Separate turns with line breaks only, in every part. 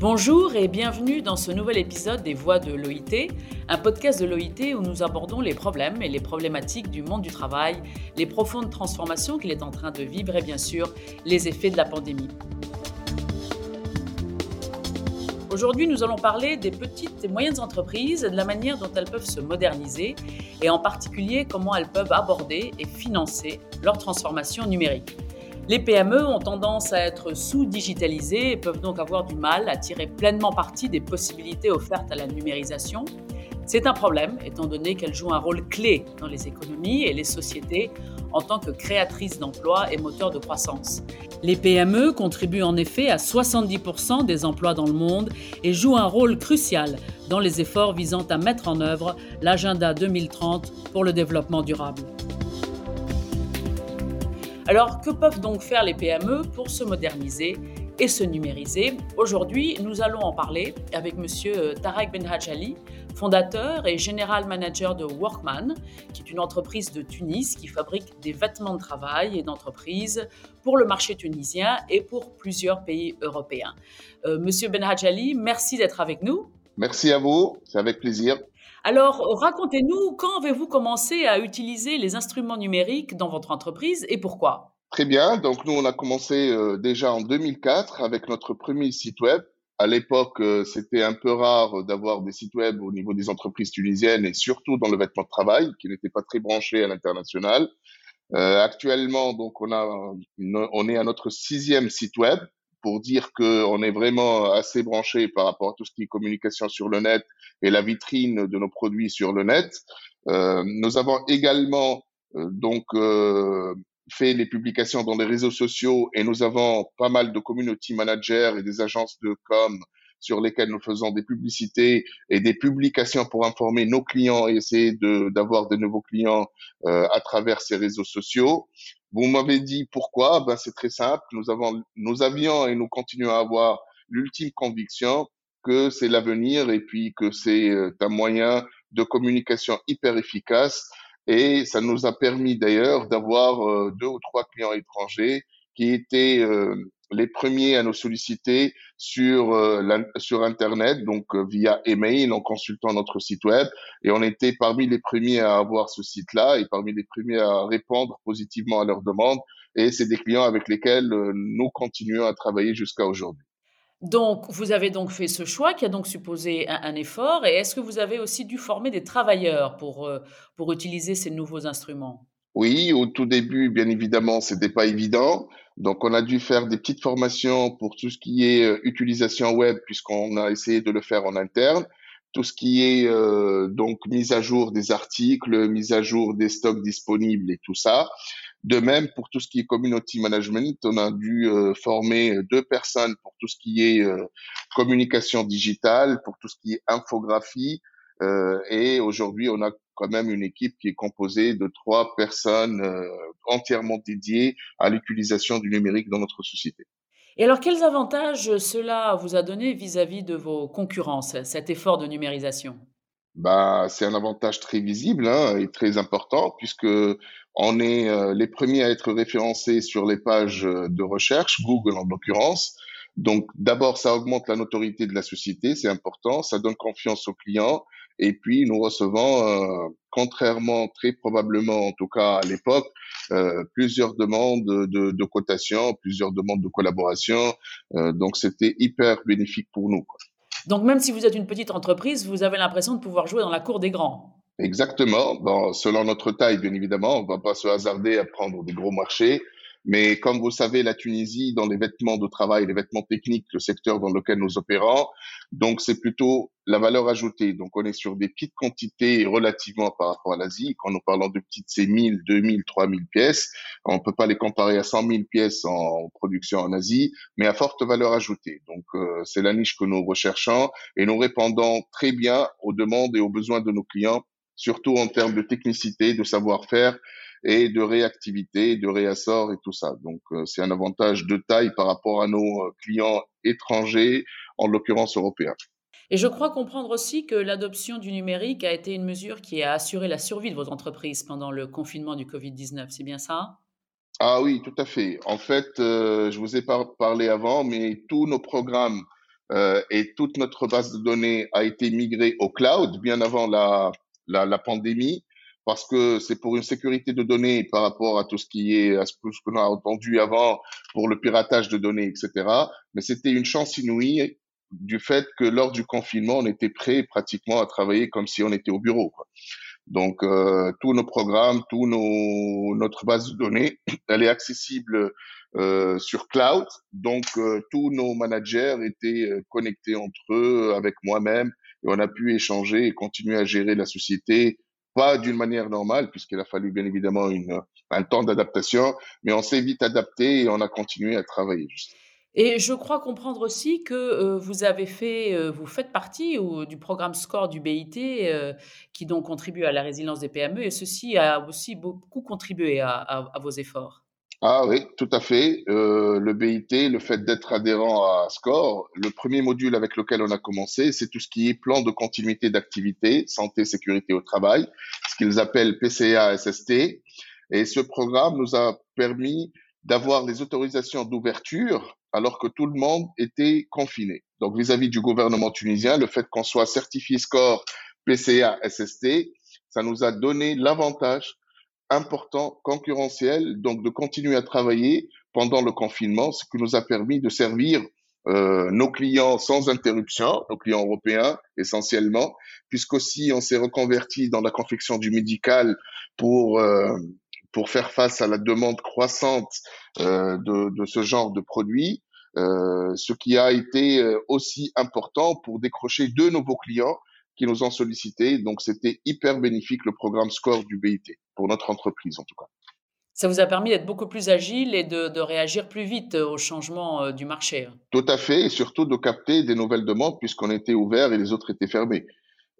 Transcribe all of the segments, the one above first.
Bonjour et bienvenue dans ce nouvel épisode des Voix de l'OIT, un podcast de l'OIT où nous abordons les problèmes et les problématiques du monde du travail, les profondes transformations qu'il est en train de vivre et bien sûr les effets de la pandémie. Aujourd'hui, nous allons parler des petites et moyennes entreprises, de la manière dont elles peuvent se moderniser et en particulier comment elles peuvent aborder et financer leur transformation numérique. Les PME ont tendance à être sous-digitalisées et peuvent donc avoir du mal à tirer pleinement parti des possibilités offertes à la numérisation. C'est un problème, étant donné qu'elles jouent un rôle clé dans les économies et les sociétés en tant que créatrices d'emplois et moteurs de croissance. Les PME contribuent en effet à 70% des emplois dans le monde et jouent un rôle crucial dans les efforts visant à mettre en œuvre l'agenda 2030 pour le développement durable. Alors, que peuvent donc faire les PME pour se moderniser et se numériser Aujourd'hui, nous allons en parler avec M. Tarek Benhajali, fondateur et général manager de Workman, qui est une entreprise de Tunis qui fabrique des vêtements de travail et d'entreprise pour le marché tunisien et pour plusieurs pays européens. Euh, Monsieur Benhajali, merci d'être avec nous.
Merci à vous, c'est avec plaisir.
Alors, racontez-nous, quand avez-vous commencé à utiliser les instruments numériques dans votre entreprise et pourquoi?
Très bien, donc nous on a commencé euh, déjà en 2004 avec notre premier site web. À l'époque, euh, c'était un peu rare d'avoir des sites web au niveau des entreprises tunisiennes et surtout dans le vêtement de travail, qui n'était pas très branché à l'international. Euh, actuellement, donc on a, on est à notre sixième site web pour dire qu'on est vraiment assez branché par rapport à tout ce qui est communication sur le net et la vitrine de nos produits sur le net. Euh, nous avons également euh, donc euh, fait les publications dans les réseaux sociaux et nous avons pas mal de community managers et des agences de com sur lesquelles nous faisons des publicités et des publications pour informer nos clients et essayer d'avoir de, nouveaux clients à travers ces réseaux sociaux. Vous m'avez dit pourquoi? Ben c'est très simple. Nous avons, nous avions et nous continuons à avoir l'ultime conviction que c'est l'avenir et puis que c'est euh, un moyen de communication hyper efficace. Et ça nous a permis d'ailleurs d'avoir euh, deux ou trois clients étrangers qui étaient euh, les premiers à nous solliciter sur sur internet donc via email en consultant notre site web et on était parmi les premiers à avoir ce site là et parmi les premiers à répondre positivement à leurs demandes et c'est des clients avec lesquels nous continuons à travailler jusqu'à aujourd'hui.
Donc, vous avez donc fait ce choix qui a donc supposé un, effort. Et est-ce que vous avez aussi dû former des travailleurs pour, euh, pour utiliser ces nouveaux instruments?
Oui, au tout début, bien évidemment, c'était pas évident. Donc, on a dû faire des petites formations pour tout ce qui est euh, utilisation web, puisqu'on a essayé de le faire en interne. Tout ce qui est euh, donc mise à jour des articles, mise à jour des stocks disponibles et tout ça. De même, pour tout ce qui est community management, on a dû euh, former deux personnes pour tout ce qui est euh, communication digitale, pour tout ce qui est infographie. Euh, et aujourd'hui, on a quand même une équipe qui est composée de trois personnes entièrement dédiées à l'utilisation du numérique dans notre société.
Et alors, quels avantages cela vous a donné vis-à-vis de vos concurrents, cet effort de numérisation?
Bah, c'est un avantage très visible hein, et très important puisque on est euh, les premiers à être référencés sur les pages euh, de recherche, Google en l'occurrence. Donc d'abord, ça augmente la notoriété de la société, c'est important, ça donne confiance aux clients. Et puis nous recevons, euh, contrairement très probablement, en tout cas à l'époque, plusieurs demandes de, de, cotation, plusieurs demandes de collaboration. donc c'était hyper bénéfique pour nous. Quoi.
Donc même si vous êtes une petite entreprise, vous avez l'impression de pouvoir jouer dans la cour des grands.
Exactement. Bon, selon notre taille, bien évidemment, on ne va pas se hasarder à prendre des gros marchés. Mais comme vous savez, la Tunisie, dans les vêtements de travail, les vêtements techniques, le secteur dans lequel nous opérons, donc c'est plutôt la valeur ajoutée. Donc on est sur des petites quantités relativement par rapport à l'Asie. Quand nous parlons de petites, c'est 1000, 2000, 3000 pièces. On peut pas les comparer à 100 000 pièces en production en Asie, mais à forte valeur ajoutée. Donc euh, c'est la niche que nous recherchons et nous répondons très bien aux demandes et aux besoins de nos clients, surtout en termes de technicité, de savoir-faire et de réactivité, de réassort et tout ça. Donc euh, c'est un avantage de taille par rapport à nos euh, clients étrangers, en l'occurrence européens.
Et je crois comprendre aussi que l'adoption du numérique a été une mesure qui a assuré la survie de vos entreprises pendant le confinement du Covid-19. C'est bien ça?
Ah oui, tout à fait. En fait, euh, je vous ai parlé avant, mais tous nos programmes euh, et toute notre base de données a été migrée au cloud bien avant la, la, la pandémie parce que c'est pour une sécurité de données par rapport à tout ce qui est à ce qu'on a entendu avant pour le piratage de données, etc. Mais c'était une chance inouïe du fait que lors du confinement, on était prêt pratiquement à travailler comme si on était au bureau. Donc, euh, tous nos programmes, tout nos, notre base de données, elle est accessible euh, sur cloud. Donc, euh, tous nos managers étaient connectés entre eux, avec moi-même, et on a pu échanger et continuer à gérer la société, pas d'une manière normale, puisqu'il a fallu bien évidemment une, un temps d'adaptation, mais on s'est vite adapté et on a continué à travailler.
Et je crois comprendre aussi que euh, vous avez fait, euh, vous faites partie du programme SCORE du BIT, euh, qui donc contribue à la résilience des PME, et ceci a aussi beaucoup contribué à, vos efforts.
Ah oui, tout à fait. le BIT, le fait d'être adhérent à SCORE, le premier module avec lequel on a commencé, c'est tout ce qui est plan de continuité d'activité, santé, sécurité au travail, ce qu'ils appellent PCA-SST. Et ce programme nous a permis d'avoir les autorisations d'ouverture alors que tout le monde était confiné. Donc vis-à-vis du gouvernement tunisien, le fait qu'on soit certifié score PCA SST, ça nous a donné l'avantage important concurrentiel donc de continuer à travailler pendant le confinement, ce qui nous a permis de servir euh, nos clients sans interruption, nos clients européens essentiellement, puisqu'aussi on s'est reconverti dans la confection du médical pour euh, pour faire face à la demande croissante euh, de, de, ce genre de produits, euh, ce qui a été euh, aussi important pour décrocher deux nouveaux clients qui nous ont sollicité. Donc, c'était hyper bénéfique le programme Score du BIT pour notre entreprise en tout cas.
Ça vous a permis d'être beaucoup plus agile et de, de réagir plus vite au changement euh, du marché. Hein.
Tout à fait, et surtout de capter des nouvelles demandes puisqu'on était ouvert et les autres étaient fermés.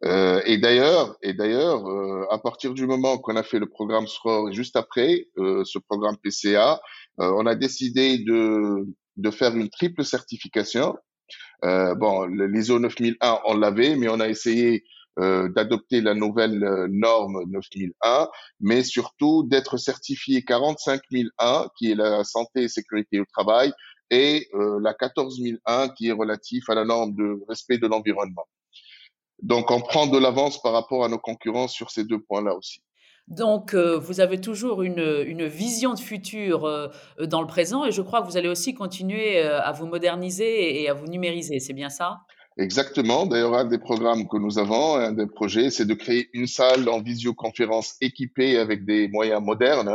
Euh, et d'ailleurs, et d'ailleurs, euh, à partir du moment qu'on a fait le programme SROR et juste après euh, ce programme PCA, on a décidé de, de faire une triple certification. Euh, bon, l'ISO 9001, on l'avait, mais on a essayé d'adopter la nouvelle norme 9001, mais surtout d'être certifié 45001, qui est la santé et sécurité au travail, et la 14001, qui est relatif à la norme de respect de l'environnement. Donc, on prend de l'avance par rapport à nos concurrents sur ces deux points-là aussi.
Donc, euh, vous avez toujours une, vision de futur euh, dans le présent et je crois que vous allez aussi continuer euh, à vous moderniser et à vous numériser. C'est bien ça?
Exactement. D'ailleurs, un des programmes que nous avons, un des projets, c'est de créer une salle en visioconférence équipée avec des moyens modernes.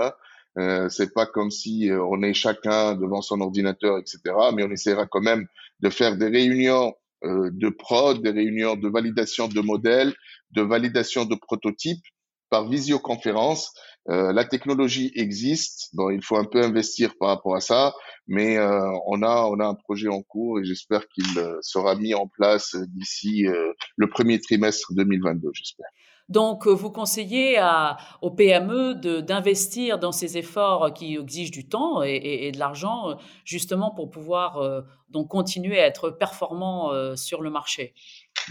Hein. C'est pas comme si on est chacun devant son ordinateur, etc. Mais on essaiera quand même de faire des réunions de prod, des réunions de validation de modèles, de validation de prototypes par visioconférence. Euh, la technologie existe, bon, il faut un peu investir par rapport à ça, mais euh, on a on a un projet en cours et j'espère qu'il sera mis en place d'ici le premier trimestre 2022, j'espère.
Donc, vous conseillez aux PME d'investir dans ces efforts qui exigent du temps et, et, de l'argent, justement pour pouvoir donc continuer à être performant sur le marché.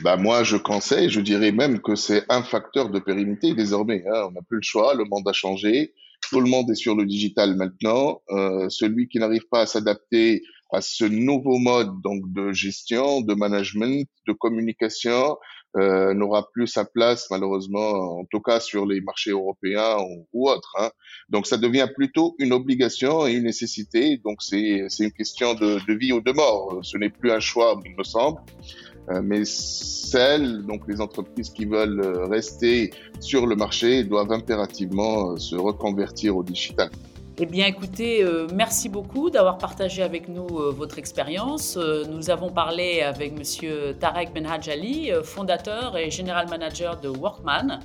Bah moi, je conseille, je dirais même que c'est un facteur de pérennité désormais. Hein. On n'a plus le choix, le monde a changé, tout le monde est sur le digital maintenant. Euh, celui qui n'arrive pas à s'adapter à ce nouveau mode donc de gestion, de management, de communication, euh, n'aura plus sa place malheureusement, en tout cas sur les marchés européens ou, autres. Hein. Donc ça devient plutôt une obligation et une nécessité. Donc c'est une question de, de vie ou de mort. Ce n'est plus un choix, il me semble. Euh, mais celles, donc les entreprises qui veulent euh, rester sur le marché, doivent impérativement se reconvertir au digital.
Eh bien, écoutez, euh, merci beaucoup d'avoir partagé avec nous euh, votre expérience. Euh, nous avons parlé avec Monsieur Tarek Benhajali, fondateur et général manager de Workman,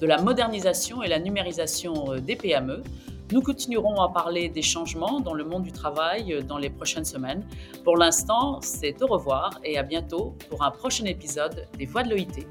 de la modernisation et la numérisation des PME. Nous continuerons à parler des changements dans le monde du travail dans les prochaines semaines. Pour l'instant, c'est au revoir et à bientôt pour un prochain épisode des Voix de l'OIT.